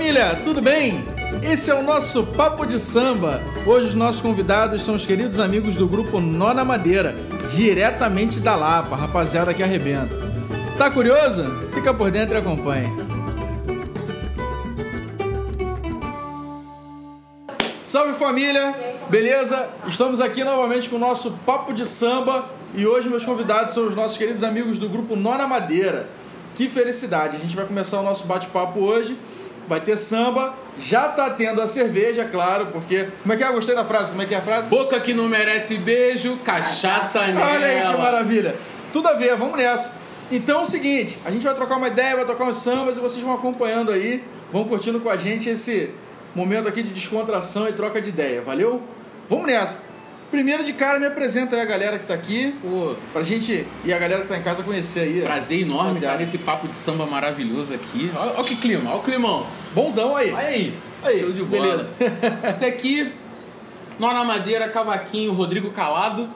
família, tudo bem? Esse é o nosso Papo de Samba. Hoje os nossos convidados são os queridos amigos do grupo Nona Madeira, diretamente da Lapa, rapaziada que arrebenta. Tá curioso? Fica por dentro e acompanhe. Salve família, beleza? Estamos aqui novamente com o nosso Papo de Samba e hoje meus convidados são os nossos queridos amigos do grupo Nona Madeira. Que felicidade! A gente vai começar o nosso bate-papo hoje. Vai ter samba, já tá tendo a cerveja, claro, porque. Como é que é? Eu gostei da frase. Como é que é a frase? Boca que não merece beijo, cachaça nela. Olha aí que maravilha! Tudo a ver, vamos nessa. Então é o seguinte, a gente vai trocar uma ideia, vai tocar uns sambas e vocês vão acompanhando aí, vão curtindo com a gente esse momento aqui de descontração e troca de ideia, valeu? Vamos nessa! Primeiro de cara, me apresenta aí a galera que tá aqui, Pô, pra gente e a galera que tá em casa conhecer aí. prazer enorme estar nesse papo de samba maravilhoso aqui. Olha, olha que clima, olha o climão. Bonzão aí. Olha aí. Aí, Show de bola. beleza. Esse aqui, Nona Madeira, cavaquinho, Rodrigo Calado.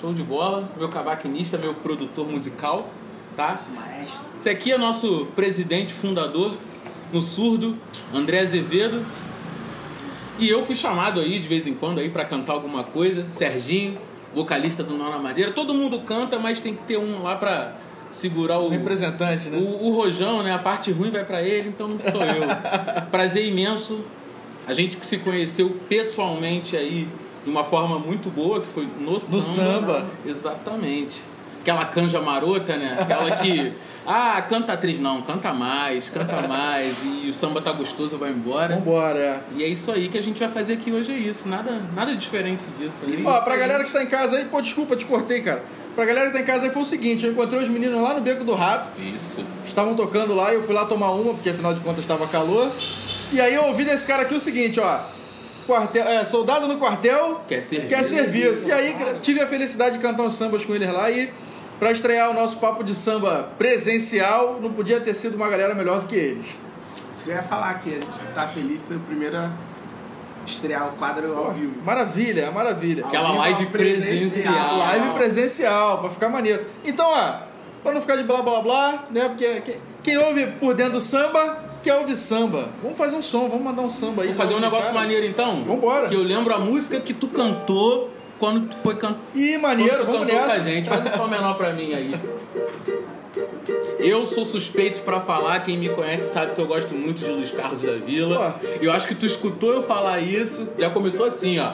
Show de bola. Meu cavaquinista, meu produtor musical, tá? Maestro. Esse aqui é nosso presidente fundador, no surdo, André Azevedo. E eu fui chamado aí de vez em quando aí para cantar alguma coisa. Serginho, vocalista do Nona Madeira. Todo mundo canta, mas tem que ter um lá pra segurar o Representante, né? o, o rojão, né? A parte ruim vai pra ele, então não sou eu. Prazer imenso. A gente que se conheceu pessoalmente aí de uma forma muito boa, que foi no, No samba. Exatamente. Aquela canja marota, né? Aquela que. Ah, canta atriz. Não, canta mais, canta mais. E o samba tá gostoso, vai embora. Vambora, é. E é isso aí que a gente vai fazer aqui hoje, é isso. Nada, nada diferente disso. aí. Ó, pra galera que tá em casa aí, pô, desculpa, te cortei, cara. Pra galera que tá em casa aí foi o seguinte, eu encontrei os meninos lá no Beco do Rato, Isso. estavam tocando lá e eu fui lá tomar uma, porque afinal de contas estava calor. E aí eu ouvi desse cara aqui o seguinte, ó. Quartel, é, soldado no quartel Quer serviço. quer serviço. E aí tive a felicidade de cantar uns sambas com eles lá e pra estrear o nosso papo de samba presencial, não podia ter sido uma galera melhor do que eles. Isso que eu ia falar aqui, a gente tá feliz de ser a estrear o quadro ao vivo. Maravilha, maravilha. Aquela vivo, live presencial. presencial. Live presencial, pra ficar maneiro. Então, ó, pra não ficar de blá blá blá, né? Porque quem, quem ouve por dentro do samba, quer ouvir samba. Vamos fazer um som, vamos mandar um samba aí. Vamos fazer um negócio cara. maneiro então? Vambora. Que eu lembro a música que tu cantou quando tu foi cantar. Ih, maneiro, vamos nessa. com a gente. Faz um som menor pra mim aí. Eu sou suspeito pra falar, quem me conhece sabe que eu gosto muito de Luiz Carlos da Vila. Eu acho que tu escutou eu falar isso, já começou assim, ó.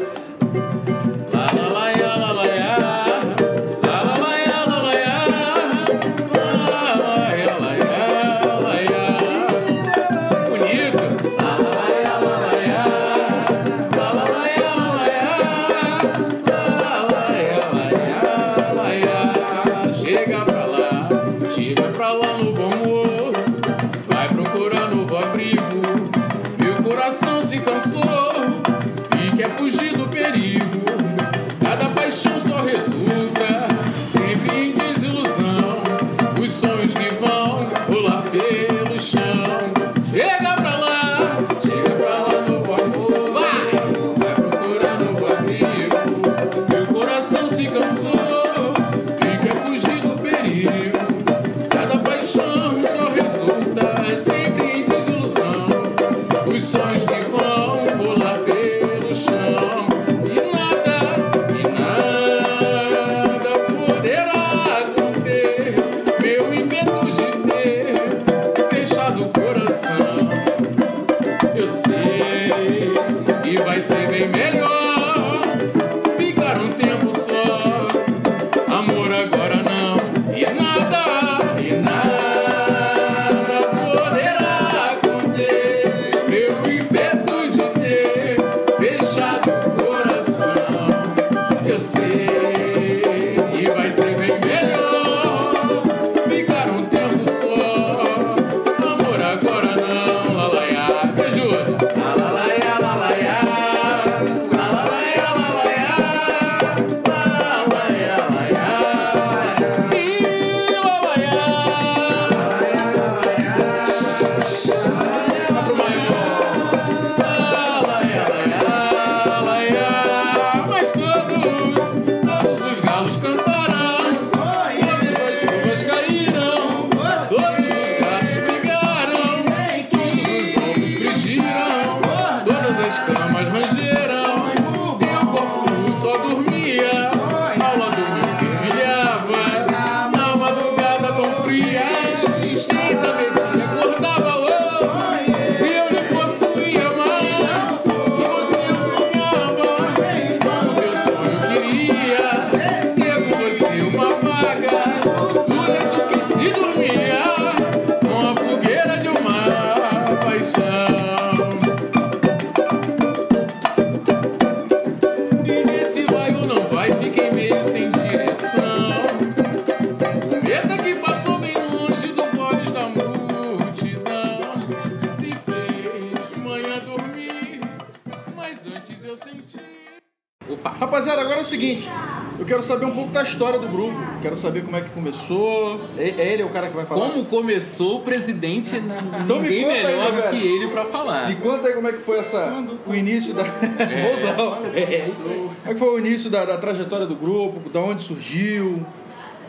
Saber um pouco da história do grupo. Quero saber como é que começou. É, é ele é o cara que vai falar? Como começou o presidente, então ninguém melhor do que ele para falar. Me conta aí como é que foi essa, o início da... É, é, como é que foi o início da, da trajetória do grupo? Da onde surgiu?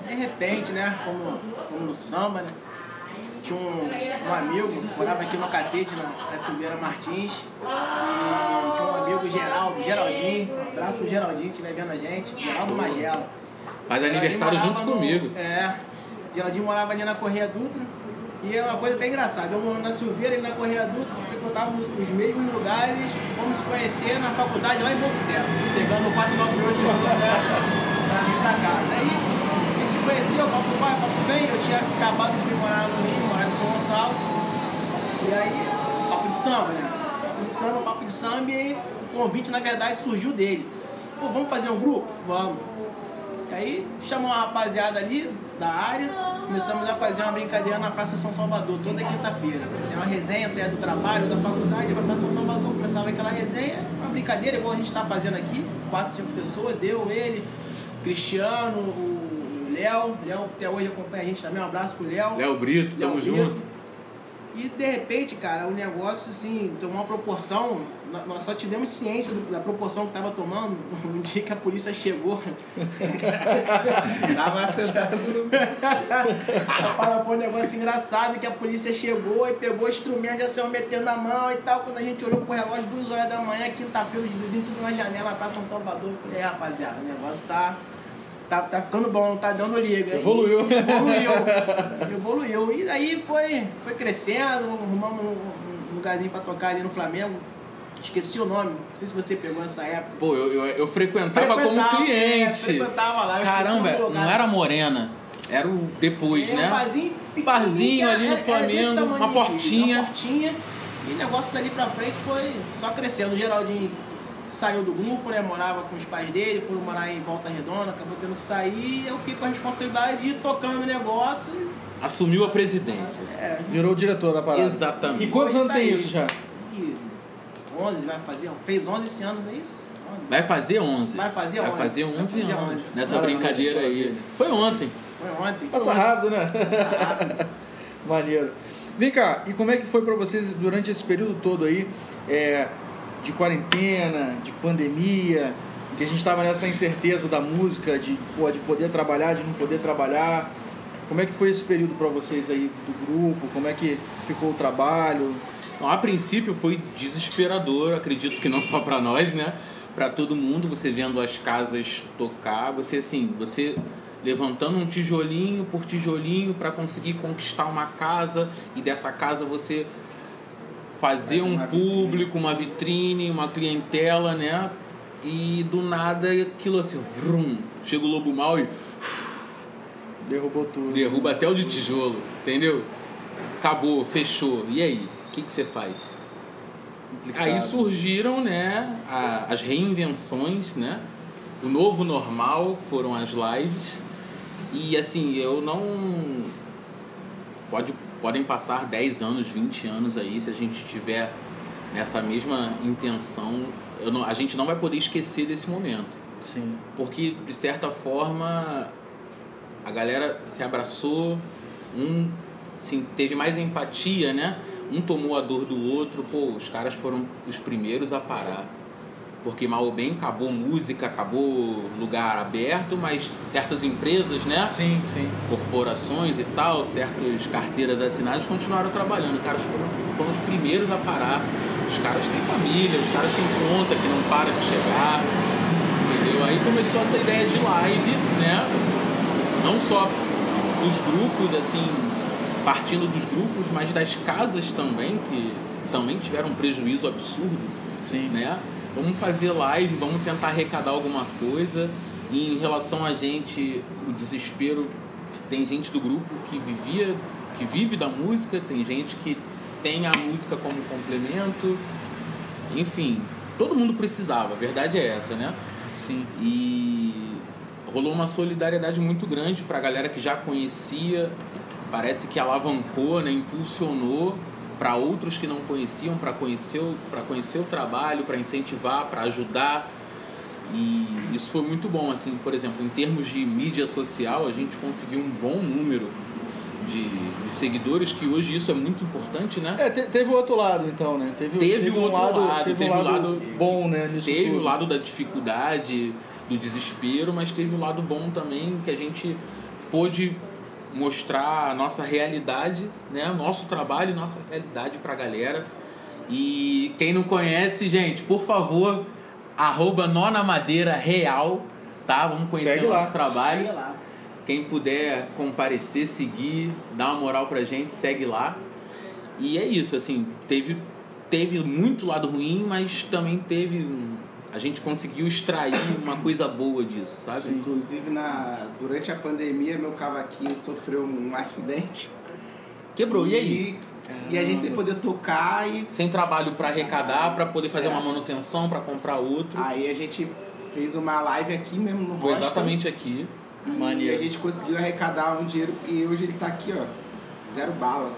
De repente, né? Como, como no samba, né? tinha um, um amigo, morava aqui no Catete, na, Silveira Martins, e tinha um amigo Geraldo, Geraldinho, um abraço pro Geraldinho que estiver vendo a gente, Geraldo Magela. Faz aniversário junto no, comigo. É, Geraldinho morava ali na Correia Dutra, e é uma coisa até engraçada, eu morando na Silveira e na Correia Dutra, frequentava os mesmos lugares, fomos se conhecer na faculdade lá em Bom Sucesso, pegando o 498 né, pra vir da casa. Aí conhecia o Papo Vai, Papo Vem, eu tinha acabado de morar no Rio, morar em São Gonçalo. E aí, papo de samba, né? Papo de samba, papo de samba, e aí o convite, na verdade, surgiu dele. Pô, vamos fazer um grupo? Vamos. E aí, chamou uma rapaziada ali da área, começamos a fazer uma brincadeira na Praça São Salvador, toda quinta-feira. Era uma resenha, saía do trabalho, da faculdade, ia pra Praça São Salvador, começava aquela resenha, uma brincadeira, igual a gente tá fazendo aqui, quatro, cinco pessoas, eu, ele, Cristiano, o Léo. Léo até hoje acompanha a gente também. Um abraço pro Léo. Léo Brito, Léo tamo Brito. junto. E de repente, cara, o negócio assim tomou uma proporção. Nós só tivemos ciência da proporção que tava tomando no dia que a polícia chegou. tava sentado no. Foi um negócio engraçado que a polícia chegou e pegou o instrumento já saiu metendo na mão e tal. Quando a gente olhou pro relógio, duas horas da manhã, quinta-feira, os vizinhos tudo na janela pra São Salvador. Eu falei, é, rapaziada, o negócio tá tá, tá ficando bom, tá dando liga. Evoluiu. E, evoluiu. evoluiu. E daí foi, foi crescendo, arrumamos um, lugarzinho pra tocar ali no Flamengo. Esqueci o nome, não sei se você pegou essa época. Pô, eu, eu, eu frequentava, frequentava, como cliente. É, frequentava lá. Caramba, não era Morena. Era o depois, é, né? Um barzinho, barzinho ali no Flamengo, uma portinha. Uma portinha. E o negócio dali pra frente foi só crescendo. O Geraldinho saiu do grupo, né? Morava com os pais dele, foram morar em Volta Redonda, acabou tendo que sair. Eu fiquei com a responsabilidade de ir tocando o negócio. Assumiu a presidência. É, Virou o diretor da parada. Exatamente. E quantos anos tem isso já? 11 vai fazer, fez 11 esse ano, não é isso? Vai fazer 11. Vai fazer 11. Vai fazer 11, vai fazer 11 anos. Nessa brincadeira aí. Foi ontem. Foi ontem. Passa rápido, né? Passa rápido. Maneiro. Vem cá, e como é que foi para vocês durante esse período todo aí? É, de quarentena, de pandemia, que a gente estava nessa incerteza da música, de, pô, de poder trabalhar, de não poder trabalhar. Como é que foi esse período para vocês aí do grupo? Como é que ficou o trabalho? Então, a princípio foi desesperador, acredito que não só para nós, né? Para todo mundo, você vendo as casas tocar, você assim, você levantando um tijolinho por tijolinho para conseguir conquistar uma casa e dessa casa você fazer um público, vitrine. uma vitrine, uma clientela, né? E do nada aquilo assim, vrum, chega o lobo mal e. Derrubou tudo. Derruba até o de tijolo, entendeu? Acabou, fechou. E aí? O que, que você faz? Complicado. Aí surgiram, né, a, as reinvenções, né? O novo normal foram as lives. E assim, eu não. Pode podem passar 10 anos, 20 anos aí, se a gente tiver nessa mesma intenção, não, a gente não vai poder esquecer desse momento. Sim. Porque, de certa forma, a galera se abraçou, um sim, teve mais empatia, né? Um tomou a dor do outro, pô, os caras foram os primeiros a parar porque mal ou bem acabou música, acabou lugar aberto, mas certas empresas, né? Sim, sim. Corporações e tal, certas carteiras assinadas continuaram trabalhando. Os caras foram, foram os primeiros a parar. Os caras têm família, os caras têm conta que não para de chegar. Entendeu? Aí começou essa ideia de live, né? Não só dos grupos, assim, partindo dos grupos, mas das casas também, que também tiveram um prejuízo absurdo. Sim. Né? vamos fazer live, vamos tentar arrecadar alguma coisa. E em relação a gente, o desespero, tem gente do grupo que vivia, que vive da música, tem gente que tem a música como complemento. Enfim, todo mundo precisava, a verdade é essa, né? Sim. E rolou uma solidariedade muito grande para a galera que já conhecia, parece que alavancou, né, impulsionou para outros que não conheciam, para conhecer, o- pra conhecer o trabalho, para incentivar, para ajudar. E isso foi muito bom, assim, por exemplo, em termos de mídia social, a gente conseguiu um bom número de, de seguidores, que hoje isso é muito importante, né? É, te- teve o outro lado, então, né? Teve, Teve o um outro lado, lado, teve, teve um o lado, lado- bom, né? Teve tudo. o lado da dificuldade, do desespero, mas teve o lado bom também que a gente pôde mostrar a nossa realidade, né? O nosso trabalho e nossa realidade pra galera. E quem não conhece, gente, por favor, arroba Nona Madeira Real, tá? Vamos conhecer Segue o lá. nosso trabalho. Sei lá. Quem puder comparecer, seguir, dar uma moral pra gente, segue lá. E é isso, assim, teve, teve muito lado ruim, mas também teve. um- A gente conseguiu extrair uma coisa boa disso, sabe? Inclusive, na, durante a pandemia, meu cavaquinho sofreu um acidente. Quebrou, e aí? E a gente sem poder tocar e Sem trabalho pra arrecadar, pra poder fazer uma manutenção, pra comprar outro. aí a gente fez uma live aqui mesmo no Foi exatamente aqui. E Maneiro. a gente conseguiu arrecadar um dinheiro e hoje ele tá aqui, ó. Zero bala.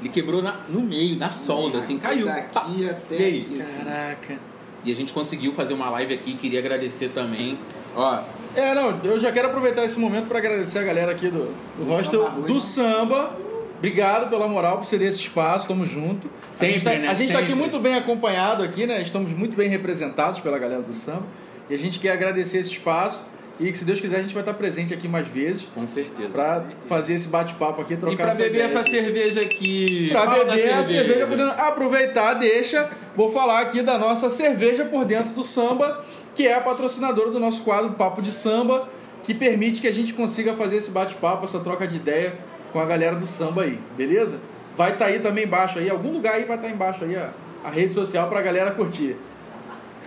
Ele quebrou na- no meio, na solda, assim, caiu. Pá. Daqui até E aí? aqui, assim. Caraca. E a gente conseguiu fazer uma live aqui, queria agradecer também. Ó, É, não, eu já quero aproveitar esse momento para agradecer a galera aqui do, do Do hostel Samba do Russo. samba. Obrigado pela moral por ceder esse espaço, tamo junto. a Sempre, gente tá, né? a gente tá aqui muito bem acompanhado aqui, né? Estamos muito bem representados pela galera do samba. E a gente quer agradecer esse espaço e que se Deus quiser a gente vai estar presente aqui mais vezes com certeza. para fazer esse bate-papo aqui, trocar E pra beber ideia essa cerveja aqui. Pra Fala da beber a cerveja, podendo aproveitar, deixa. Vou falar aqui da nossa cerveja por dentro do samba, que é a patrocinadora do nosso quadro Papo de Samba, que permite que a gente consiga fazer esse bate-papo, essa troca de ideia com a galera do samba aí, beleza? Vai estar aí também embaixo aí, algum lugar aí vai estar embaixo aí a, a rede social pra galera curtir.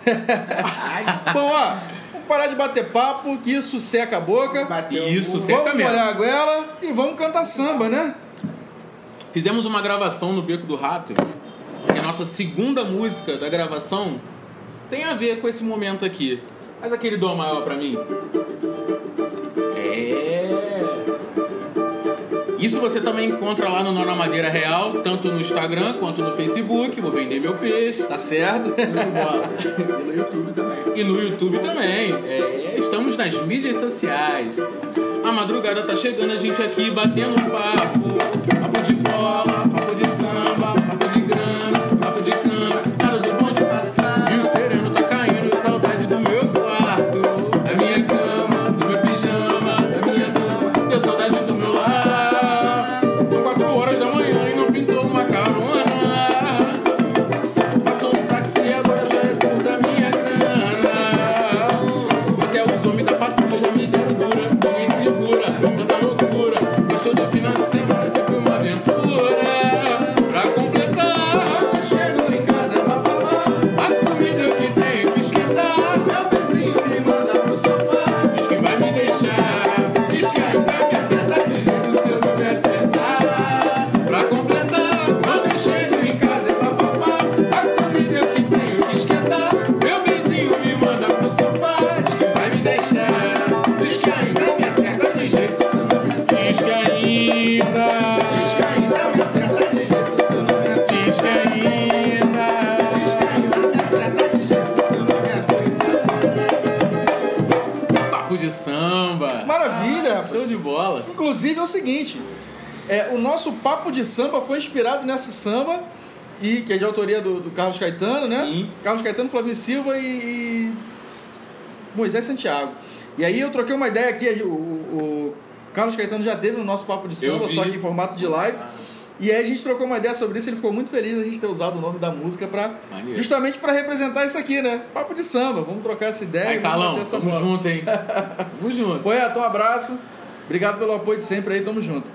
Bom, ó, parar de bater papo, que isso seca a boca. Bateu Isso, seca Vamos mesmo. molhar a goela e vamos cantar samba, né? Fizemos uma gravação no Beco do Rato, que é a nossa segunda música da gravação tem a ver com esse momento aqui. Faz aquele dó maior pra mim. Isso você também encontra lá no Nona Madeira Real, tanto no Instagram quanto no Facebook. Vou vender meu peixe. Tá certo? E no YouTube também. E no YouTube também. É, estamos nas mídias sociais. A madrugada tá chegando, a gente aqui batendo um papo. Papo de bola, Papo de samba. Maravilha! Show de bola. Inclusive é o seguinte, é, o nosso papo de samba foi inspirado nessa samba, e, que é de autoria do, do Carlos Caetano, né? Sim. Carlos Caetano, Flavinho Silva e, Moisés Santiago. E aí eu troquei uma ideia aqui, o, o Carlos Caetano já teve no nosso papo de samba, só que em formato de live. E aí a gente trocou uma ideia sobre isso, ele ficou muito feliz da gente ter usado o nome da música para justamente para representar isso aqui, né? Papo de samba, vamos trocar essa ideia. Aí, vamos Carlão, essa tamo bola. junto, hein? Tamo junto. Poeta, um abraço. Obrigado pelo apoio de sempre aí, tamo junto.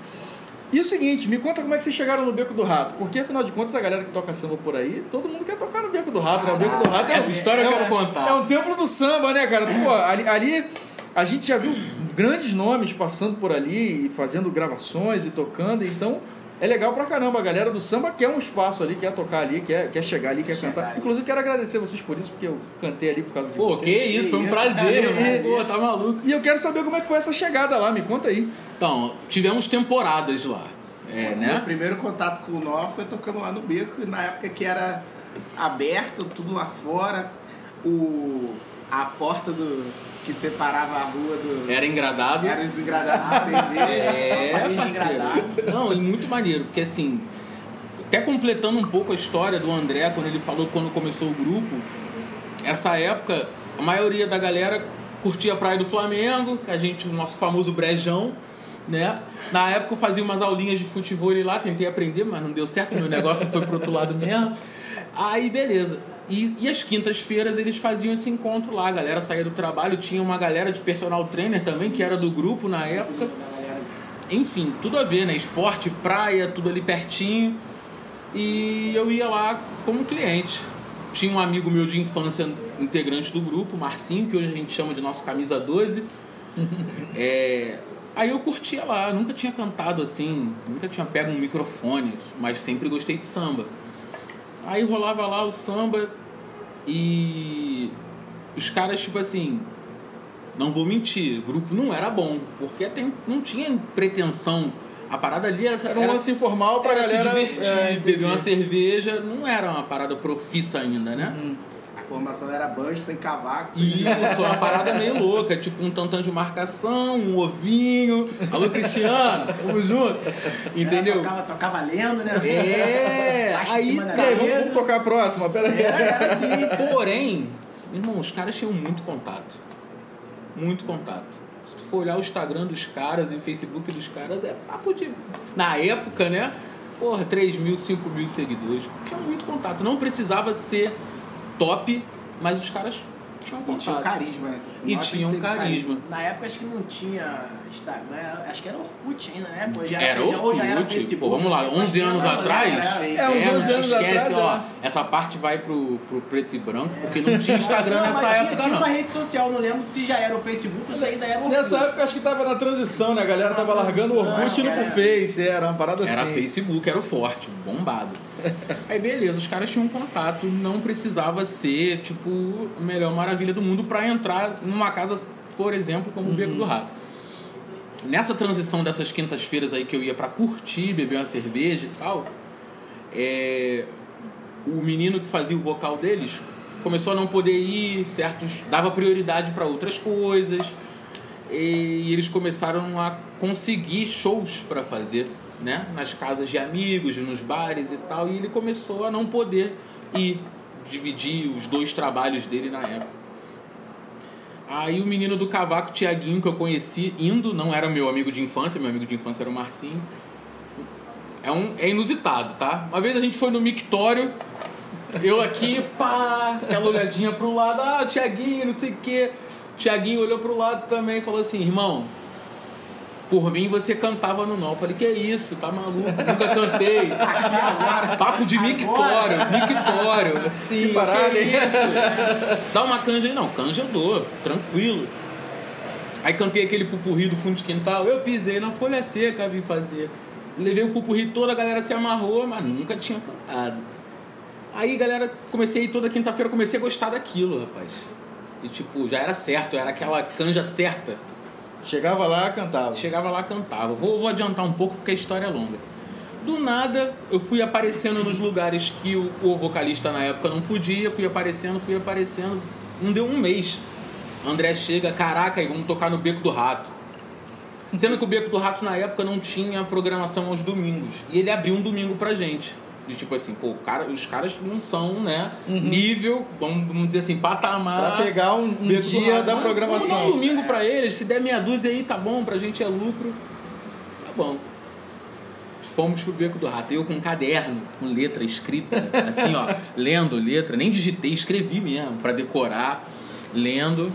E o seguinte, me conta como é que vocês chegaram no Beco do Rato. Porque, afinal de contas, a galera que toca samba por aí, todo mundo quer tocar no Beco do Rato, né? O Beco do Rato é Essa história eu é, quero um- contar. É um templo do samba, né, cara? Pô, ali, ali a gente já viu grandes nomes passando por ali e fazendo gravações e tocando, então é legal pra caramba. A galera do samba quer um espaço ali, quer tocar ali, quer, quer chegar ali, quer cantar. ali. Inclusive, quero agradecer vocês por isso, porque eu cantei ali por causa de Pô, vocês. que isso, foi um prazer, irmão. Pô, tá maluco. E eu quero saber como é que foi essa chegada lá, me conta aí. Então, tivemos temporadas lá. É, Meu né? primeiro contato com o Nó foi tocando lá no beco, na época que era aberto, tudo lá fora. O, a porta do que separava a rua do. Era engradado. Era os engradados CG. É, parceiro. Não, e muito maneiro, porque assim, até completando um pouco a história do André, quando ele falou quando começou o grupo, essa época, a maioria da galera curtia a Praia do Flamengo, que a gente, o nosso famoso brejão, né? Na época eu fazia umas aulinhas de futebol lá, tentei aprender, mas não deu certo, meu negócio foi pro outro lado mesmo. Aí, beleza. E, e as quintas-feiras eles faziam esse encontro lá, a galera saía do trabalho, tinha uma galera de personal trainer também, que era do grupo na época. Enfim, tudo a ver, né? Esporte, praia, tudo ali pertinho. E eu ia lá como cliente. Tinha um amigo meu de infância, integrante do grupo, Marcinho, que hoje a gente chama de nosso camisa 12. É, Aí eu curtia lá, nunca tinha cantado assim, nunca tinha pego um microfone, mas sempre gostei de samba. Aí rolava lá o samba e os caras, tipo assim, não vou mentir, o grupo não era bom, porque tem, não tinha pretensão. A parada ali era, Era um lance informal era galera... se divertir, é, beber uma cerveja, não era uma parada profissa ainda, né? A formação era banjo sem cavaco. sem- Isso, uma parada meio louca, tipo um tantão de marcação, um ovinho. Alô, Cristiano, tamo junto. Entendeu? Tocava, tocava lendo, né? É, aí aí, vamos, vamos tocar a próxima, pera aí. Era, era assim. Porém, irmão, os caras tinham muito contato. Muito contato. Se tu for olhar o Instagram dos caras e o Facebook dos caras, é papo de. Na época, né? Porra, 3 mil, 5 mil seguidores. Tinha muito contato. Não precisava ser top, mas os caras tinham E tinha um carisma, né? E Nossa, tinha um carisma. Na época acho que não tinha Instagram, acho que era Orkut ainda, né? Pô, já Era já- ou já era Orkut, Facebook. pô, vamos lá, 11 anos atrás. era- É, uns não 11 se anos esquece, atrás, ó, é. essa parte vai pro, pro preto e branco, porque não tinha Instagram Não, nessa mas tinha- época, tinha não. uma rede social, não lembro se já era o Facebook ou se ainda era o Orkut. Nessa época acho que tava na transição, né? A galera tava largando o Orkut e indo pro Era- Face, era uma parada Era assim. Facebook, era o forte, bombado. Aí beleza, os caras tinham contato, não precisava ser, tipo, a melhor maravilha do mundo pra entrar numa casa, por exemplo, como o Beco do Rato. Nessa transição dessas quintas-feiras aí que eu ia pra curtir, beber uma cerveja e tal, é, o menino que fazia o vocal deles começou a não poder ir, certos dava prioridade para outras coisas e eles começaram a conseguir shows para fazer, né, nas casas de amigos, nos bares e tal, e ele começou a não poder ir dividir os dois trabalhos dele na época. Aí o menino do cavaco, Tiaguinho, que eu conheci indo, não era meu amigo de infância, meu amigo de infância era o Marcinho. É, um, é inusitado, tá? Uma vez a gente foi no mictório, eu aqui, pá, aquela olhadinha pro lado, ah, Tiaguinho, não sei o quê. Tiaguinho olhou pro lado também e falou assim, irmão, por mim você cantava no não. Eu falei, que isso, tá maluco? Nunca cantei. Papo de mictório, mictório. Assim, Que parada, que hein? isso? Dá uma canja aí, não, canja eu dou, tranquilo. Aí cantei aquele pupurri do fundo de quintal, eu pisei na folha seca, vim fazer. Levei o pupurri toda, a galera se amarrou, mas nunca tinha cantado. Aí, galera, comecei toda quinta-feira, comecei a gostar daquilo, rapaz. E tipo, já era certo, era aquela canja certa. Chegava lá, cantava. Chegava lá, cantava. Vou, vou adiantar um pouco porque a história é longa. Do nada, eu fui aparecendo nos lugares que o, o vocalista na época não podia, fui aparecendo, fui aparecendo. Não deu um mês. André chega, caraca, aí vamos tocar no Beco do Rato. Sendo que o Beco do Rato na época não tinha programação aos domingos. E ele abriu um domingo pra gente. De tipo assim, pô, cara, os caras não são, né? Nível, vamos, vamos dizer assim, patamar. Pra pegar um, um dia da Vamos dar um programação. domingo pra eles, se der meia dúzia aí, tá bom, pra gente é lucro. Tá bom. Fomos pro Beco do Rato. Eu com um caderno, com letra escrita, assim, ó, lendo letra, nem digitei, escrevi mesmo, pra decorar, lendo.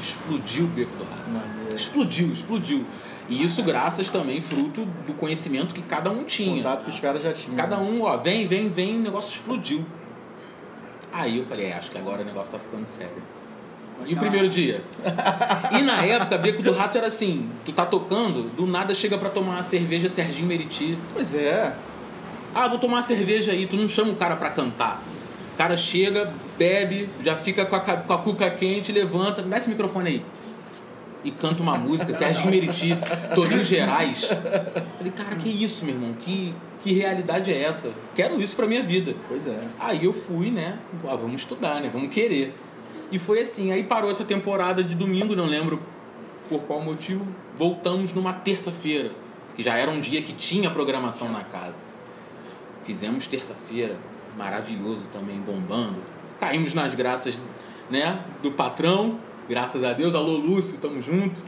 Explodiu o Beco do Rato. Explodiu, explodiu. E isso graças também, fruto do conhecimento que cada um tinha. Contato que os caras já tinham. Cada um, ó, vem, vem, vem, o negócio explodiu. Aí eu falei, é, acho que agora o negócio tá ficando sério. E o primeiro dia? E na época, Beco do Rato era assim: tu tá tocando, do nada chega pra tomar uma cerveja Serginho Meriti. Pois é. Ah, vou tomar uma cerveja aí, tu não chama o cara pra cantar. O cara chega, bebe, já fica com a, com a cuca quente, levanta, me dá esse microfone aí. E canta uma música, Sérgio Meriti, Torinho Gerais. Falei, cara, que isso, meu irmão? Que, que realidade é essa? Quero isso pra minha vida. Pois é. Aí eu fui, né? Ah, vamos estudar, né? Vamos querer. E foi assim. Aí parou essa temporada de domingo, não lembro por qual motivo. Voltamos numa terça-feira, que já era um dia que tinha programação na casa. Fizemos terça-feira, maravilhoso também, bombando. Caímos nas graças, né? Do patrão, graças a Deus. Alô, Lúcio, tamo junto.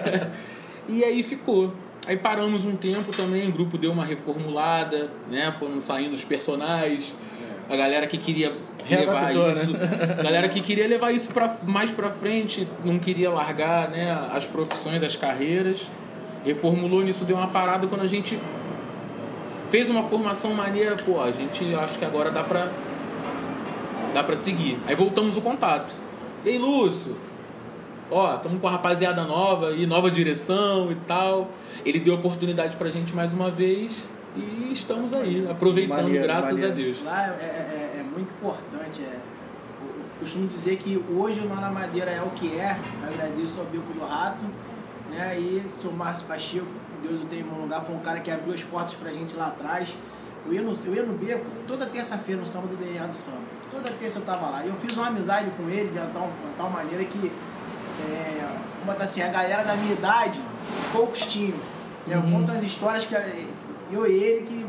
e aí ficou. Aí paramos um tempo também, o grupo deu uma reformulada, né? Foram saindo os personagens. A galera que queria levar Readaptou, isso, né? a galera que queria levar isso pra, mais pra frente, não queria largar, né, as profissões, as carreiras. Reformulou nisso, deu uma parada quando a gente fez uma formação maneira, pô, a gente acho que agora dá pra dá pra seguir. Aí voltamos o contato. Ei, Lúcio, ó, estamos com a rapaziada nova e nova direção e tal. Ele deu oportunidade pra gente mais uma vez e estamos aí, aproveitando, Maneiro, graças maneiro. a Deus. Lá é, é- é- é muito importante. É, eu costumo dizer que hoje o Nó na Madeira é o que é. Agradeço ao Bico do Rato. Né? E o seu Márcio Pacheco, Deus o tenha em bom lugar, foi um cara que abriu as portas pra gente lá atrás. Eu ia no, eu ia no beco toda terça-feira no samba do DNA do samba. Toda terça eu tava lá. E eu fiz uma amizade com ele de uma tal, uma tal maneira que, é, botar assim, a galera da minha idade, poucos tinham. Eu conto as histórias que eh, eu e ele que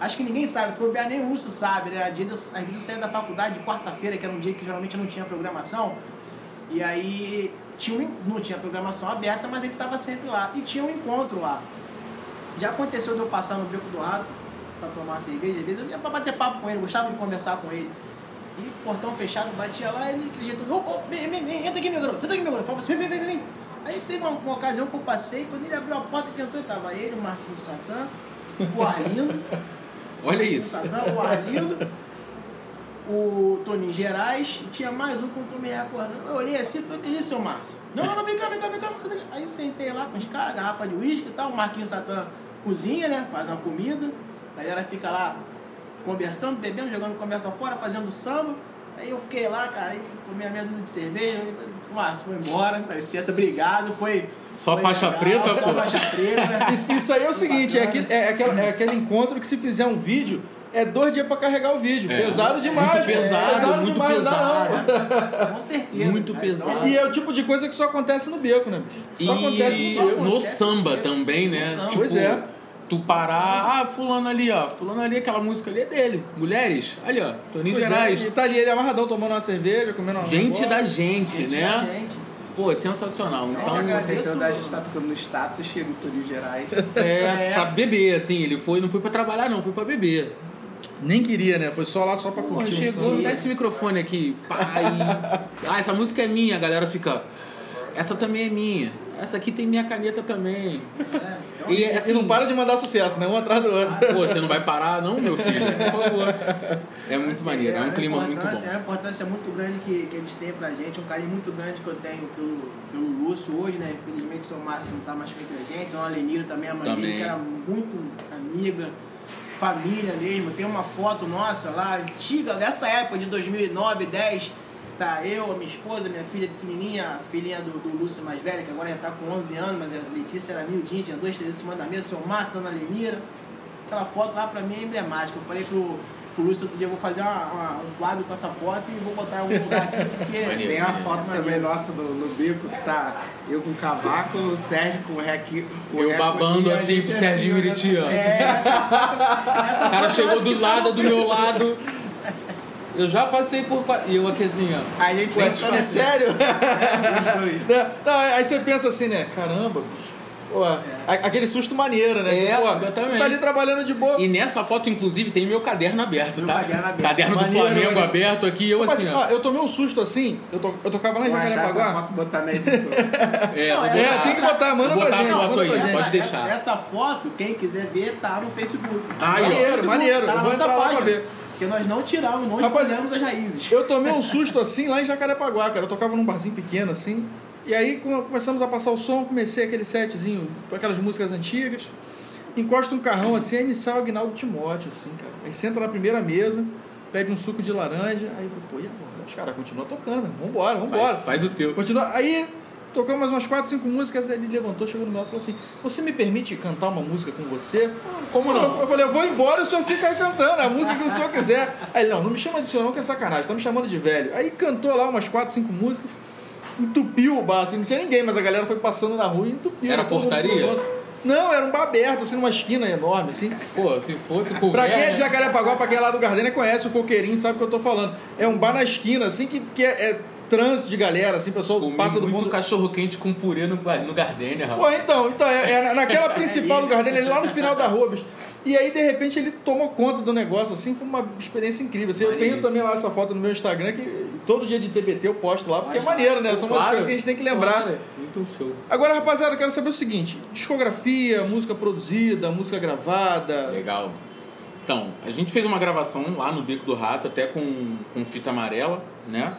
Acho que ninguém sabe, se bobear nem o Russo sabe, né? Às vezes às vezes eu saía da faculdade de quarta-feira, que era um dia que geralmente não tinha programação, e aí tinha um, não tinha programação aberta, mas ele estava sempre lá. E tinha um encontro lá. Já aconteceu de eu passar no Beco do Rato para tomar cerveja, às vezes eu ia para bater papo com ele, gostava de conversar com ele. E portão fechado, batia lá, ele aquele jeito, ô, ô, vem, vem, vem, entra aqui, meu garoto, entra aqui, meu garoto. Falava assim, vem, vem, vem, vem. Aí teve uma, uma ocasião que eu passei, quando ele abriu a porta que entrou, tava ele, o Marquinhos Satã, o Arlindo, Olha isso. Satã, o Arlindo, o Toninho Gerais, e tinha mais um não tô me recordando. Eu olhei assim e falei, que isso, seu Márcio? Não, não, não, vem cá, vem cá, vem cá. Aí eu sentei lá com os caras, garrafa de uísque e tal, o Marquinhos Satã cozinha, né? Faz uma comida, a galera fica lá conversando, bebendo, jogando conversa fora, fazendo samba. Aí eu fiquei lá, cara, aí tomei a meia dúzia de cerveja, e Márcio, foi embora, dá licença, obrigado, foi... Só foi faixa preta, só pô? faixa preta. Isso, isso aí é o seguinte, é aquele, é, aquele, é aquele encontro que se fizer um vídeo, é dois dias pra carregar o vídeo. É. Pesado demais. Muito pô. pesado, muito demais, não não, pesado. pô. Com certeza. Muito pesado. Então, E é o tipo de coisa que só acontece no beco, né, bicho? Só acontece e no beco. no samba também, né? No samba. Tipo, Pois é. Tu parar, ah, fulano ali, ó. Fulano ali, aquela música ali é dele. Mulheres, ali, ó. Toninho Pois é, Gerais. e tá ali ele amarradão tomando uma cerveja, comendo uma Gente negócio. da gente, gente, né? gente. Pô, é sensacional. Então, Eu agradeço. Aconteceu da gente estar tocando no Estácio, chega o Torinho Gerais. é, É. pra beber, assim. Ele foi, não foi pra trabalhar, não. Foi pra beber. Nem queria, né? Foi só lá só pra Pô, curtir. o chegou, me dá esse microfone aqui. Pai. Ah, essa música é minha. A galera fica... Essa também é minha. Essa aqui tem minha caneta também. É, E, E assim, não para de mandar sucesso, né? Um atrás do outro. Pô, você não vai parar, não, meu filho? Por favor. É muito assim, maneiro, é um clima muito bom. É uma importância muito grande que, que eles têm pra gente, um carinho muito grande que eu tenho pelo, pelo Lúcio hoje, né? Infelizmente o seu Márcio não tá mais com a gente, então a Lenira também, a Também. que era muito amiga, família mesmo. Tem uma foto nossa lá, antiga, dessa época de 2009, 10. Tá eu, a minha esposa, minha filha pequenininha, a filhinha do, do Lúcio mais velha, que agora já tá com 11 anos, mas a Letícia era miudinha, tinha dois, três em cima da mesa, seu Márcio, dona Lenira. Aquela foto lá pra mim é emblemática. Eu falei pro, pro Lúcio outro dia, eu vou fazer uma- uma- um quadro com essa foto e vou botar em algum lugar aqui, porque... Tem uma é foto maneiro. também nossa no, no bico que tá eu com o cavaco, o Sérgio com o com o Eu babando assim pro Serginho olhando Meriti, ó. É, essa, essa O cara chegou do lado, do meu lado. Eu já passei por. E eu aqui assim, ó. A gente tentando- é sério? Não, aí você pensa assim, né? Caramba, bicho. Pô, a- aquele susto maneiro, né? É, Pô, exatamente. tu tá ali trabalhando de boa. E nessa foto, inclusive, tem meu caderno aberto, Meu tá? caderno aberto. Caderno do Maneiro, Flamengo aberto aqui, eu Mas, assim, ó, ó. eu tomei um susto assim, eu, to, eu tocava lá em essa Jacarepaguá. foto botar na edição. É, é, botar. É, tem que botar, manda Vou pra botar gente. a foto aí, pra pode. Essa, deixar. essa, essa foto, quem quiser ver, tá no Facebook. Ó. Tá Maneiro, Facebook, maneiro. Tá na Eu vou nossa entrar lá pra página. ver. Porque nós não tiramos, não Rapaz, escondemos as raízes. Eu tomei um susto assim lá em Jacarepaguá, cara. Eu tocava num barzinho pequeno assim. E aí come- começamos a passar o som, comecei aquele setzinho com aquelas músicas antigas. Encosta um carrão assim, é inicial Agnaldo Timóteo, assim, cara. Aí senta na primeira mesa, pede um suco de laranja. Aí eu falei, pô, e agora? Os caras continuam tocando, vambora, vambora. Faz, faz o teu. Continua. Aí tocamos mais umas 4, 5 músicas, aí ele levantou, chegou no meu lado e falou assim: Você me permite cantar uma música com você? Como não? Eu falei, eu vou embora e o senhor fica aí cantando, a música que o senhor quiser. Aí ele, não, não me chama de senhor não, que é sacanagem, tá me chamando de velho. Aí cantou lá umas 4, 5 músicas, entupiu o bar, assim, não tinha ninguém, mas a galera foi passando na rua e entupiu. Era mundo portaria? Não, era um bar aberto, assim, numa esquina enorme, assim. Pô, se fosse com Pra quem é de Jacarepaguá, pra quem é lá do Gardênia, conhece o Coqueirinho, sabe o que eu tô falando. É um bar na esquina, assim, que, que é, é trânsito de galera, assim, o pessoal passa do muito mundo. cachorro quente com purê no, no Gardenia, rapaz. Pô, então, então é, é naquela principal do Gardênia, ali lá no final da rua, bicho. E aí, de repente, ele tomou conta do negócio, assim, foi uma experiência incrível. Assim, eu tenho também lá essa foto no meu Instagram, que todo dia de TBT eu posto lá, porque é maneiro, né? São umas Claro. coisas que a gente tem que lembrar. Claro. Muito show. Agora, rapaziada, eu quero saber o seguinte: discografia, música produzida, música gravada. Legal. Então, a gente fez uma gravação lá no Beco do Rato, até com, com fita amarela, né?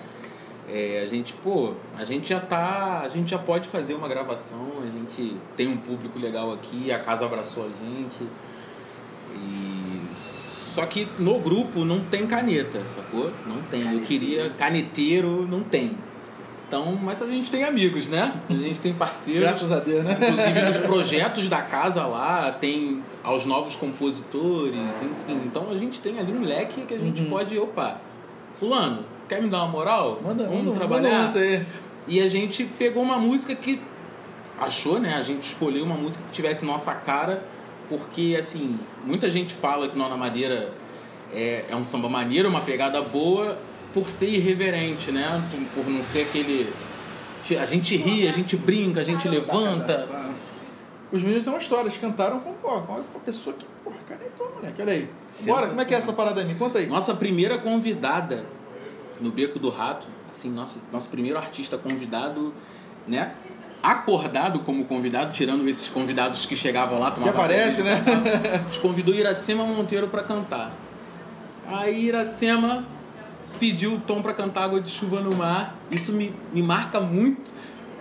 É, a gente, pô, a gente já tá. A gente já pode fazer uma gravação, a gente tem um público legal aqui, a casa abraçou a gente. E. Só que no grupo não tem caneta, sacou? Não tem. Eu queria caneteiro, não tem. Então, mas a gente tem amigos, né? A gente tem parceiros. Graças a Deus, né? Inclusive nos projetos da casa lá tem aos novos compositores, enfim. Então a gente tem ali um leque que a gente pode, opa, fulano, quer me dar uma moral? Manda, Vamos manda, trabalhar. manda aí. E a gente pegou uma música que achou, né? A gente escolheu uma música que tivesse nossa cara, porque assim, muita gente fala que Nona Madeira é, é um samba maneiro, uma pegada boa, por ser irreverente, né? Por, não ser aquele. A gente ri, a gente brinca, a gente levanta. Os meninos têm uma história, eles cantaram com, pô, com uma pessoa que, porra, cara, é bom, moleque, olha aí. Bora, como é que é essa parada aí? Me conta aí. Nossa primeira convidada no Beco do Rato, assim, nosso, nosso primeiro artista convidado, né? Acordado como convidado, tirando esses convidados que chegavam lá, Que tomavam aparece, cerveja, né? gente convidou Iracema Monteiro pra cantar. Aí Iracema pediu o Tom pra cantar Água de Chuva no Mar. Isso me, me marca muito,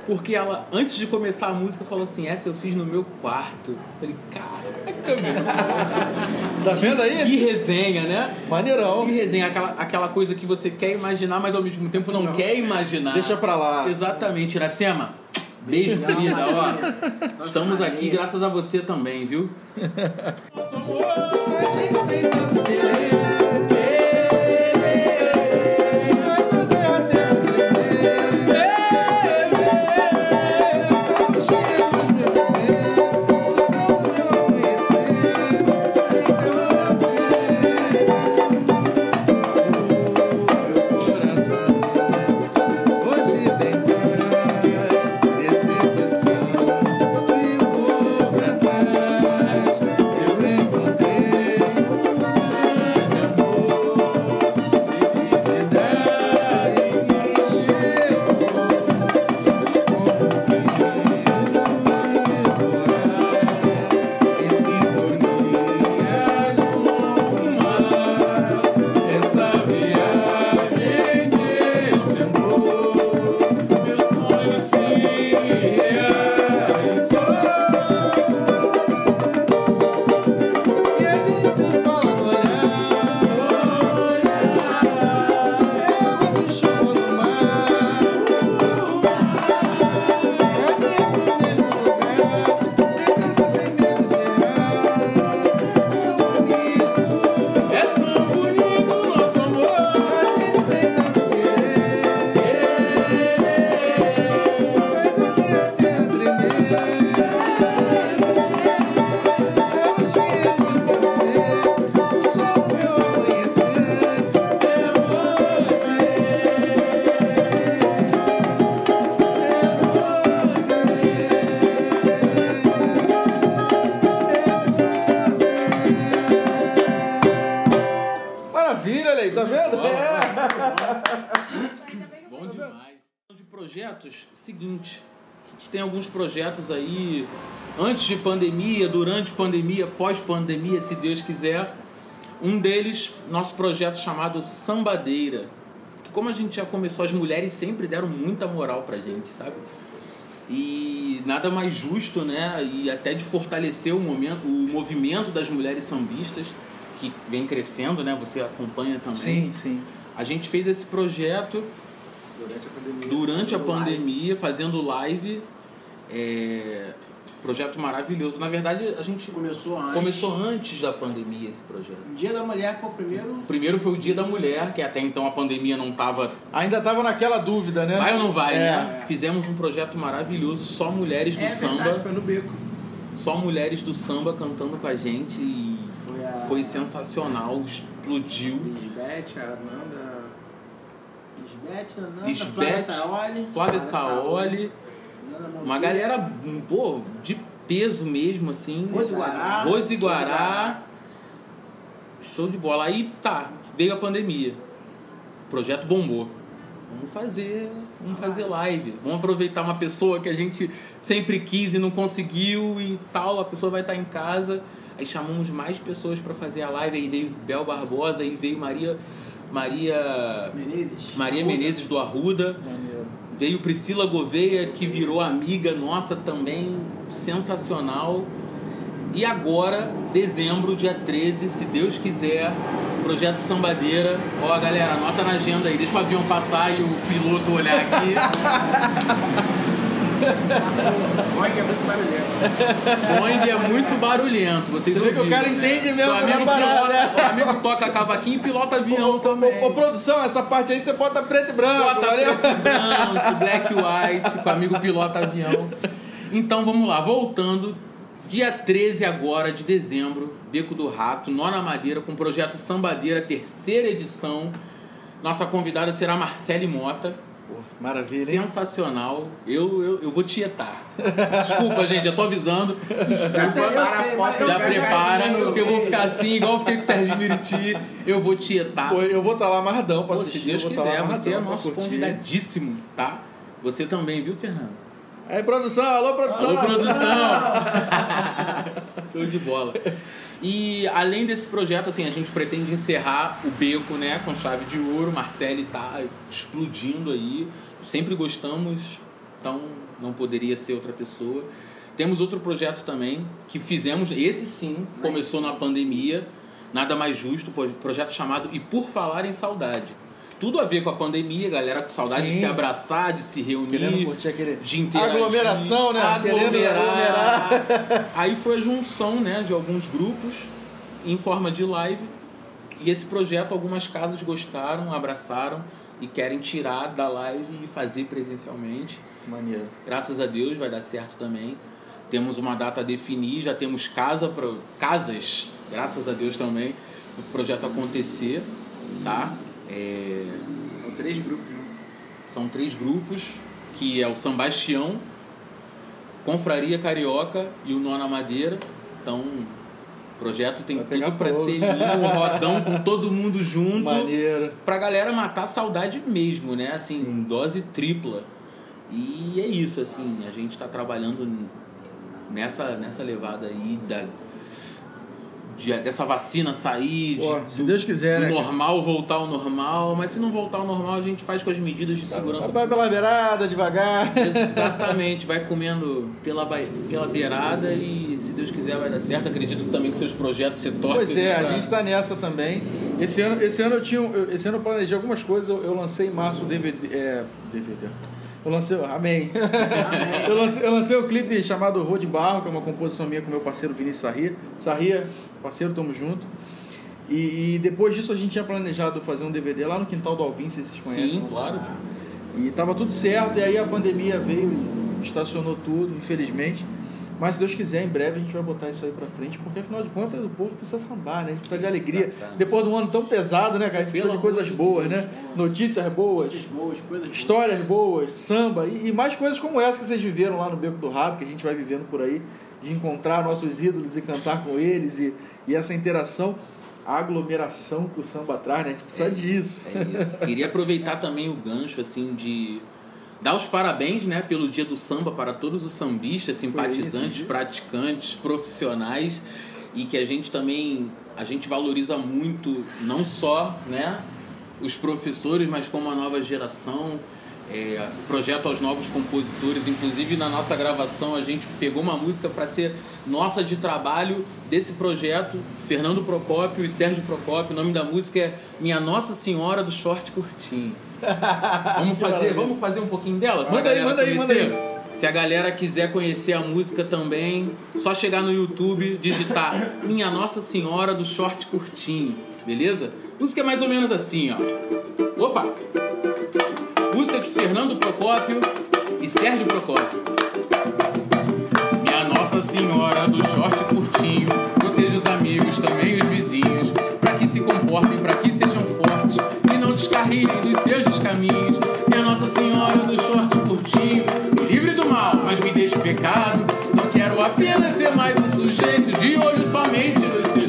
porque ela, antes de começar a música, falou assim: Essa eu fiz no meu quarto. Eu falei, caraca, meu. Tá vendo aí? Que resenha, né? Maneirão. Que resenha, aquela, aquela coisa que você quer imaginar, mas ao mesmo tempo não, quer imaginar. Deixa pra lá. Exatamente, Iracema. Beijo, querida. Ó, estamos aqui graças a você também, viu? Nosso amor. A gente tem tanto querer. Projetos aí antes de pandemia, durante pandemia, pós-pandemia, se Deus quiser. Um deles, nosso projeto chamado Sambadeira. Que como a gente já começou, as mulheres sempre deram muita moral pra gente, sabe? E nada mais justo, né? E até de fortalecer o, momento, o movimento das mulheres sambistas, que vem crescendo, né? Você acompanha também. sim. A gente fez esse projeto Durante a pandemia. durante a pandemia, fazendo live. É, projeto maravilhoso. Na verdade, a gente Começou antes. começou antes da pandemia esse projeto. Dia da Mulher foi o primeiro. O primeiro foi o Dia da Mulher, que até então a pandemia não tava Ainda tava naquela dúvida, né? vai ou não vai, É. né? Fizemos um projeto maravilhoso, só mulheres do É samba, verdade, foi no beco. só mulheres do samba cantando com a gente e Foi a. foi sensacional, explodiu. Lisbeth, a Amanda. Lisbeth, Nanda, Lisbeth, Flávia Saoli. Flávia Saoli, uma galera, pô, de peso mesmo, assim. Rose Guará. Rose Guará. Show de bola. Aí tá, veio a pandemia. O projeto bombou. Vamos fazer, vamos fazer live. Vamos aproveitar uma pessoa que a gente sempre quis e não conseguiu e tal. A pessoa vai estar em casa. Aí chamamos mais pessoas para fazer a live. Aí veio Bel Barbosa, aí veio Maria Maria Menezes. Maria Menezes do Arruda. Maneiro. Veio Priscila Gouveia, que virou amiga nossa também, sensacional. E agora, dezembro, dia 13, se Deus quiser, projeto Sambadeira. Ó, galera, anota na agenda aí, deixa o avião passar e o piloto olhar aqui. Que é muito barulhento. Boeing é muito barulhento, vocês Você vê que o cara né? entende mesmo O amigo, da parada, pilota, né? o amigo toca cavaquinho e pilota avião também. Ô, ô, produção, essa parte aí você bota preto e branco, Bota valeu? preto e branco, black e white, com o amigo pilota avião. Então vamos lá, voltando. Dia 13 agora de dezembro, Beco do Rato, Nona Madeira, com o projeto Sambadeira, terceira edição. Nossa convidada será Marcele Mota. Maravilha, hein? Sensacional. Eu, eu, eu vou tietar. Desculpa, gente, eu tô avisando. Já Desculpa. prepara a foto. Já prepara, assim, porque eu vou ficar assim, igual eu fiquei com o Serginho Miriti. Eu vou tietar. Eu vou estar lá amarradão pra Pô, assistir. se Deus tá quiser, lá você é nosso convidadíssimo, tá? Você também, viu, Fernando? Aí, produção, alô, produção. Alô, produção! Show de bola. E além desse projeto, assim, a gente pretende encerrar o beco, né, com chave de ouro. Marcele tá explodindo aí. Sempre gostamos, então não poderia ser outra pessoa. Temos outro projeto também que fizemos, esse sim, começou na pandemia. Nada mais justo, pro- projeto chamado E Por Falar em Saudade. Tudo a ver com a pandemia, galera com saudade de Sim. se abraçar, de se reunir Querendo curtir aquele... de interagir. Aglomeração, né? Querendo Aglomerar. Aí foi a junção né, de alguns grupos em forma de live. E esse projeto algumas casas gostaram, abraçaram e querem tirar da live e fazer presencialmente. Maneiro. Graças a Deus vai dar certo também. Temos uma data a definir, já temos casa pro, casas, graças a Deus também, para o projeto acontecer, tá? É, São três grupos, são três grupos, que é o Sambastião, Confraria Carioca e o Nona Madeira. Então, o projeto tem tudo para ser lindo, um rodão com todo mundo junto. Maneiro. Pra galera matar a saudade mesmo, né? Assim, dose tripla. E é isso, assim, a gente tá trabalhando nessa, nessa levada aí da, de- dessa vacina sair, de- se Deus quiser, do né, cara? normal voltar ao normal, mas se não voltar ao normal, a gente faz com as medidas de segurança. Vai pela beirada, devagar. Exatamente, vai comendo pela, pela beirada e se Deus quiser vai dar certo. Acredito também que seus projetos se tornem. Pois é, a gente tá nessa também. Esse ano, esse ano eu tinha, um- eu- esse ano eu planejei algumas coisas. Eu, eu lancei em março o DVD, é, DVD. Eu lancei, amém. eu, lancei, eu lancei o clipe chamado Rua de Barro, que é uma composição minha com meu parceiro Vinícius Sarria. Sarria, parceiro, tamo junto. E, e depois disso a gente tinha planejado fazer um DVD lá no quintal do Alvin, se vocês conhecem. Sim, claro. E tava tudo certo, e aí a pandemia veio e estacionou tudo, infelizmente. Mas se Deus quiser, em breve a gente vai botar isso aí pra frente, porque afinal de contas o povo precisa sambar, né? A gente precisa de alegria. Exatamente. Depois de um ano tão pesado, né, cara? A gente precisa de Pelo coisas de boas, Deus. né? Notícias boas, Coisas boas, coisas boas. histórias boas, samba e, e mais coisas como essa que vocês viveram lá no Beco do Rato, que a gente vai vivendo por aí, de encontrar nossos ídolos e cantar com eles e, e essa interação, a aglomeração que o samba traz, né? A gente precisa disso. É isso. Queria aproveitar também o gancho, assim, de dar os parabéns, né, pelo dia do samba para todos os sambistas, simpatizantes, praticantes, profissionais e que a gente também a gente valoriza muito não só, né, os professores, mas como a nova geração. É, o projeto aos novos compositores, inclusive na nossa gravação a gente pegou uma música para ser nossa de trabalho desse projeto, Fernando Procópio e Sérgio Procópio. O nome da música é Minha Nossa Senhora do Short Curtinho. Vamos fazer, vamos fazer um pouquinho dela? Manda aí, galera manda aí, manda conhecer? Se a galera quiser conhecer a música também, só chegar no YouTube, digitar Minha Nossa Senhora do Short Curtinho, beleza? Música é mais ou menos assim, ó. Opa! Música de Fernando Procópio e Sérgio Procópio. Minha Nossa Senhora do short curtinho, proteja os amigos, também os vizinhos, para que se comportem, para que sejam fortes e não descarrilhem dos seus descaminhos. Minha Nossa Senhora do short curtinho, me livre do mal, mas me deixe pecado. Não quero apenas ser mais um sujeito de olho somente nos seus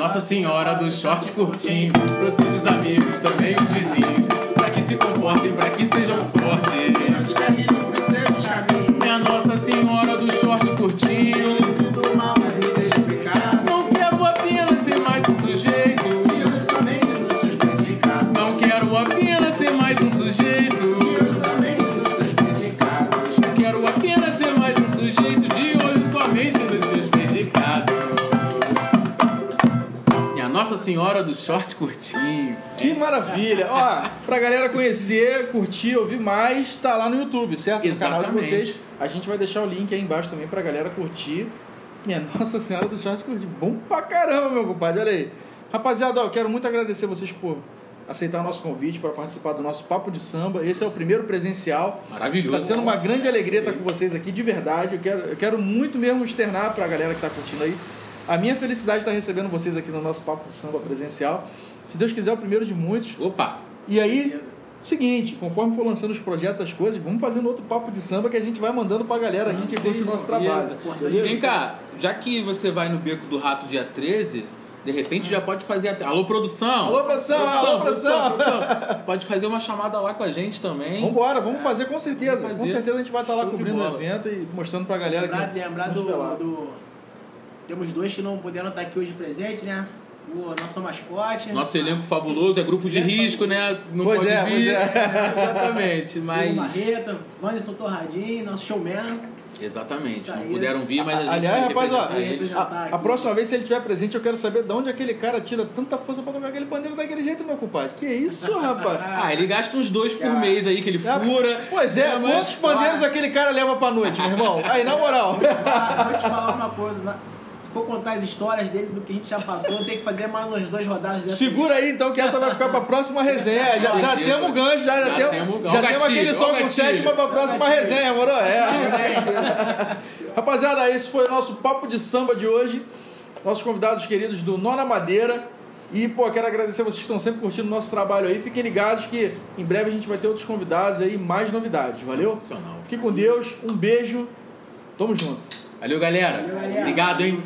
Nossa Senhora do short curtinho. Proteja os amigos, também os vizinhos. Pra que se comportem, pra que sejam Senhora do short curtinho. Que maravilha! Ó, pra galera conhecer, curtir, ouvir mais, tá lá no YouTube, certo? No canal de Exatamente. vocês. A gente vai deixar o link aí embaixo também pra galera curtir. Minha Nossa Senhora do Short curtir. Bom pra caramba, meu compadre, olha aí. Rapaziada, ó, eu quero muito agradecer vocês por aceitar o nosso convite para participar do nosso Papo de Samba. Esse é o primeiro presencial. Maravilhoso. Tá sendo uma grande alegria estar com vocês aqui, de verdade. Eu quero, eu quero muito mesmo externar pra galera que tá curtindo aí a minha felicidade de estar recebendo vocês aqui no nosso Papo de Samba presencial. Se Deus quiser, é o primeiro de muitos. Opa! E aí, seguinte, conforme for lançando os projetos, as coisas, vamos fazendo outro papo de samba que a gente vai mandando pra galera aqui que curte o nosso trabalho. Beleza. Vem cá, já que você vai no Beco do Rato dia 13, de repente já pode fazer até. Alô, produção! Alô, produção! Alô, produção! produção. Pode fazer uma chamada lá com a gente também. Vambora, vamos fazer com certeza. Vamos Com fazer. certeza a gente vai estar lá Show de cobrindo o evento e mostrando pra galera Lembrar, aqui. lembrar do, do- Temos dois que não puderam estar aqui hoje presente, né? O nosso mascote. Nosso elenco fabuloso é grupo de risco, né? Não Pois pode é, vir. pois é. Exatamente, mas. Marreta, Wanderson Torradinho, nosso showman. Exatamente, não puderam vir, mas a gente Aliás, rapaz, ó, eles. a, a próxima vez, se ele estiver presente, eu quero saber de onde aquele cara tira tanta força pra tocar aquele pandeiro daquele jeito, meu compadre. Que isso, rapaz? Ah, ele gasta uns dois por Cara. mês aí que ele fura. Pois é, mas- quantos pandeiros aquele cara leva pra noite, meu irmão? Aí, na moral. Ah, vou te falar uma coisa. For contar as histórias dele do que a gente já passou, tem que fazer mais umas duas rodadas dessa. Segura aí então que essa vai ficar pra próxima resenha. Já, já temos o gancho, já, já, Já temos, já gatilho, temos aquele som com sétima pra próxima gatilho. resenha, moro? É. Rapaziada, esse foi o nosso papo de samba de hoje. Nossos convidados queridos do Nona Madeira. E, pô, quero agradecer vocês que estão sempre curtindo o nosso trabalho aí. Fiquem ligados que em breve a gente vai ter outros convidados aí, mais novidades. Valeu? Fique com Deus, um beijo. Tamo junto. Valeu, galera. galera. Obrigado, hein?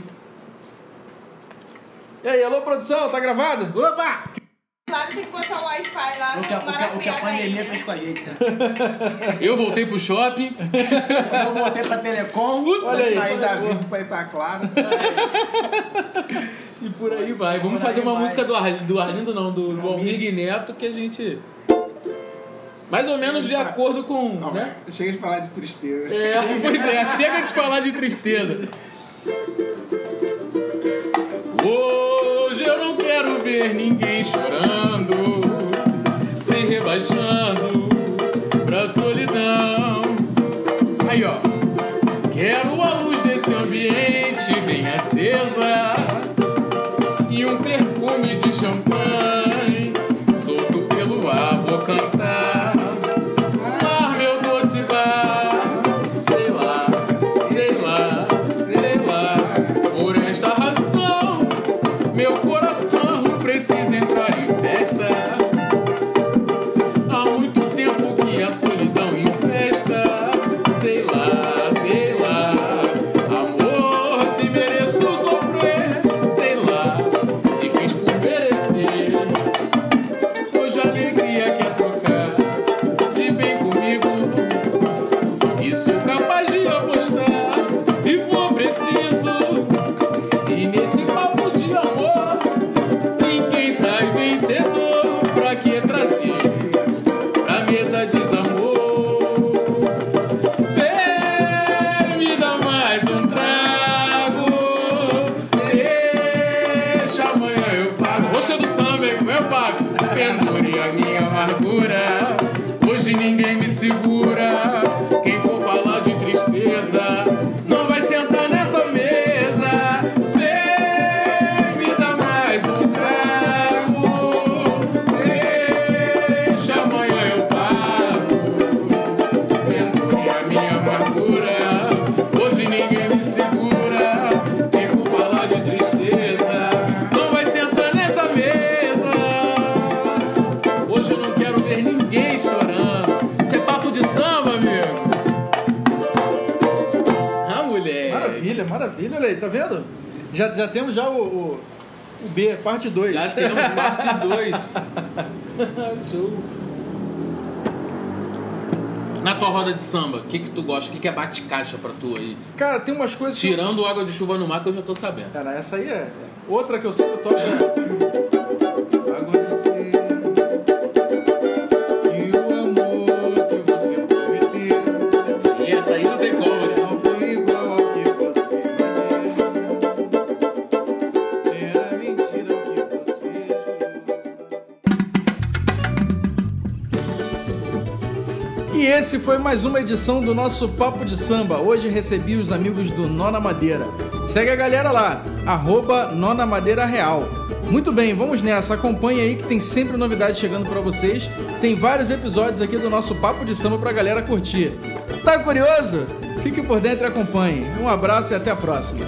E aí, alô, produção, tá gravado? Opa! Claro, tem que botar o Wi-Fi lá O que, a- o que a- o que a Maravilha pandemia Rainha. fez com a gente, né? Eu voltei pro shopping. Eu voltei pra Telecom. Olha aí. Sair da vivo pra ir pra Claro. E por aí vai. Vamos fazer uma vai. música do, Ar, do Arlindo, não, do, do Almir Neto, que a gente. Mais ou menos de acordo com. Não, Né? Chega de falar de tristeza. É, pois é, chega de falar de tristeza. Hoje eu não quero ver ninguém chorando, se rebaixando pra solidão. Olha aí, tá vendo? Já, já temos já o, o, o B, parte 2. Já temos parte 2. Show. Na tua roda de samba, o que, que tu gosta? O que, que é bate-caixa pra tu aí? Cara, tem umas coisas que. Tirando água de chuva no mar, que eu já tô sabendo. Cara, essa aí é. Outra que eu sempre toco esse foi mais uma edição do nosso Papo de Samba. Hoje recebi os amigos do Nona Madeira. Segue a galera lá, arroba Nona Madeira Real. Muito bem, vamos nessa. Acompanhe aí que tem sempre novidades chegando pra vocês. Tem vários episódios aqui do nosso Papo de Samba pra galera curtir. Tá curioso? Fique por dentro e acompanhe. Um abraço e até a próxima.